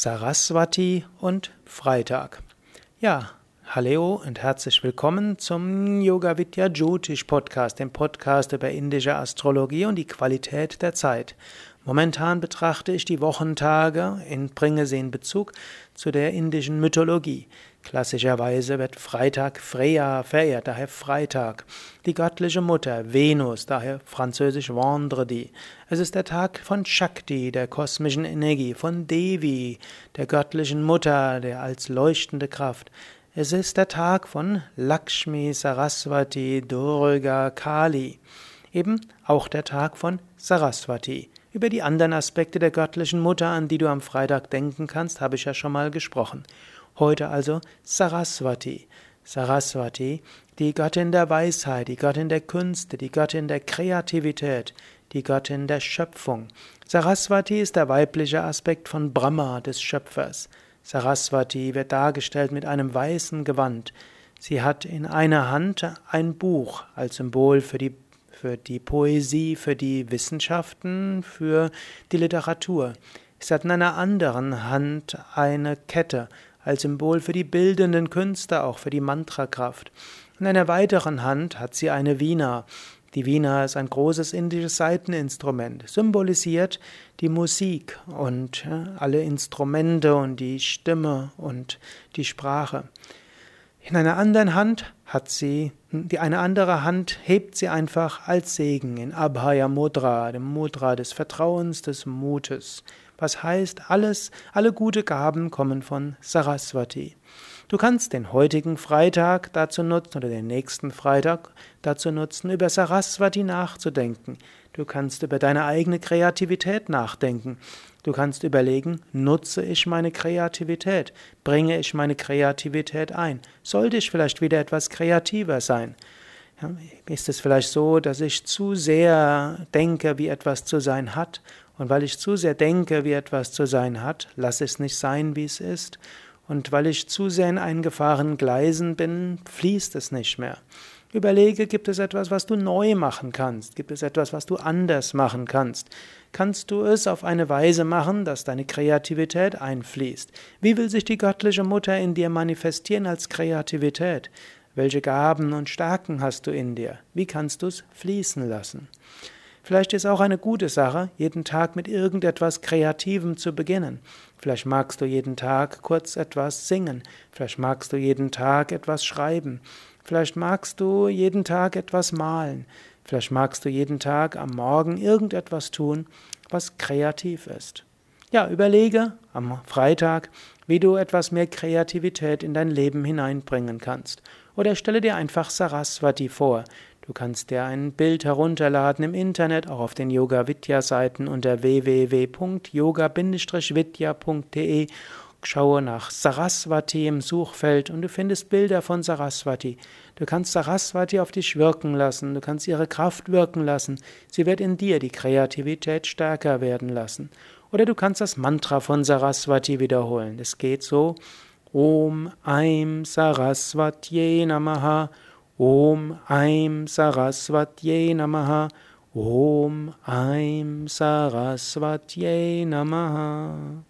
Saraswati und Freitag. Ja, hallo und herzlich willkommen zum Yoga Vidya Jyotish Podcast, dem Podcast über indische Astrologie und die Qualität der Zeit. Momentan betrachte ich die Wochentage und bringe sie in Bezug zu der indischen Mythologie. Klassischerweise wird Freitag Freya verehrt, daher Freitag. Die göttliche Mutter Venus, daher französisch Vendredi. Es ist der Tag von Shakti, der kosmischen Energie, von Devi, der göttlichen Mutter, der als leuchtende Kraft. Es ist der Tag von Lakshmi, Saraswati, Durga, Kali. Eben auch der Tag von Saraswati. Über die anderen Aspekte der göttlichen Mutter, an die du am Freitag denken kannst, habe ich ja schon mal gesprochen. Heute also Saraswati. Saraswati, die Göttin der Weisheit, die Göttin der Künste, die Göttin der Kreativität, die Göttin der Schöpfung. Saraswati ist der weibliche Aspekt von Brahma, des Schöpfers. Saraswati wird dargestellt mit einem weißen Gewand. Sie hat in einer Hand ein Buch als Symbol für die für die Poesie, für die Wissenschaften, für die Literatur. Sie hat in einer anderen Hand eine Kette als Symbol für die bildenden Künste, auch für die Mantrakraft. In einer weiteren Hand hat sie eine Vina. Die Vina ist ein großes indisches Saiteninstrument, symbolisiert die Musik und alle Instrumente und die Stimme und die Sprache. In einer anderen Hand hat sie, die eine andere Hand hebt sie einfach als Segen in Abhaya Mudra, dem Mudra des Vertrauens, des Mutes. Was heißt, alles, alle gute Gaben kommen von Saraswati. Du kannst den heutigen Freitag dazu nutzen oder den nächsten Freitag dazu nutzen, über Saraswati nachzudenken. Du kannst über deine eigene Kreativität nachdenken. Du kannst überlegen, nutze ich meine Kreativität? Bringe ich meine Kreativität ein? Sollte ich vielleicht wieder etwas kreativer sein? Ja, ist es vielleicht so, dass ich zu sehr denke, wie etwas zu sein hat? Und weil ich zu sehr denke, wie etwas zu sein hat, lasse es nicht sein, wie es ist. Und weil ich zu sehr in eingefahrenen Gleisen bin, fließt es nicht mehr. Überlege, gibt es etwas, was du neu machen kannst? Gibt es etwas, was du anders machen kannst? Kannst du es auf eine Weise machen, dass deine Kreativität einfließt? Wie will sich die göttliche Mutter in dir manifestieren als Kreativität? Welche Gaben und Stärken hast du in dir? Wie kannst du es fließen lassen? Vielleicht ist auch eine gute Sache, jeden Tag mit irgendetwas Kreativem zu beginnen. Vielleicht magst du jeden Tag kurz etwas singen. Vielleicht magst du jeden Tag etwas schreiben. Vielleicht magst du jeden Tag etwas malen. Vielleicht magst du jeden Tag am Morgen irgendetwas tun, was kreativ ist. Ja, überlege am Freitag, wie du etwas mehr Kreativität in dein Leben hineinbringen kannst. Oder stelle dir einfach Saraswati vor. Du kannst dir ein Bild herunterladen im Internet, auch auf den Yoga Vidya Seiten unter www.yoga-vidya.de Schaue nach Saraswati im Suchfeld und du findest Bilder von Saraswati. Du kannst Saraswati auf dich wirken lassen, du kannst ihre Kraft wirken lassen. Sie wird in dir die Kreativität stärker werden lassen. Oder du kannst das Mantra von Saraswati wiederholen. Es geht so: Om Aim Saraswatye Namaha. Om Aim Saraswatye Namaha. Om Aim Saraswatye Namaha.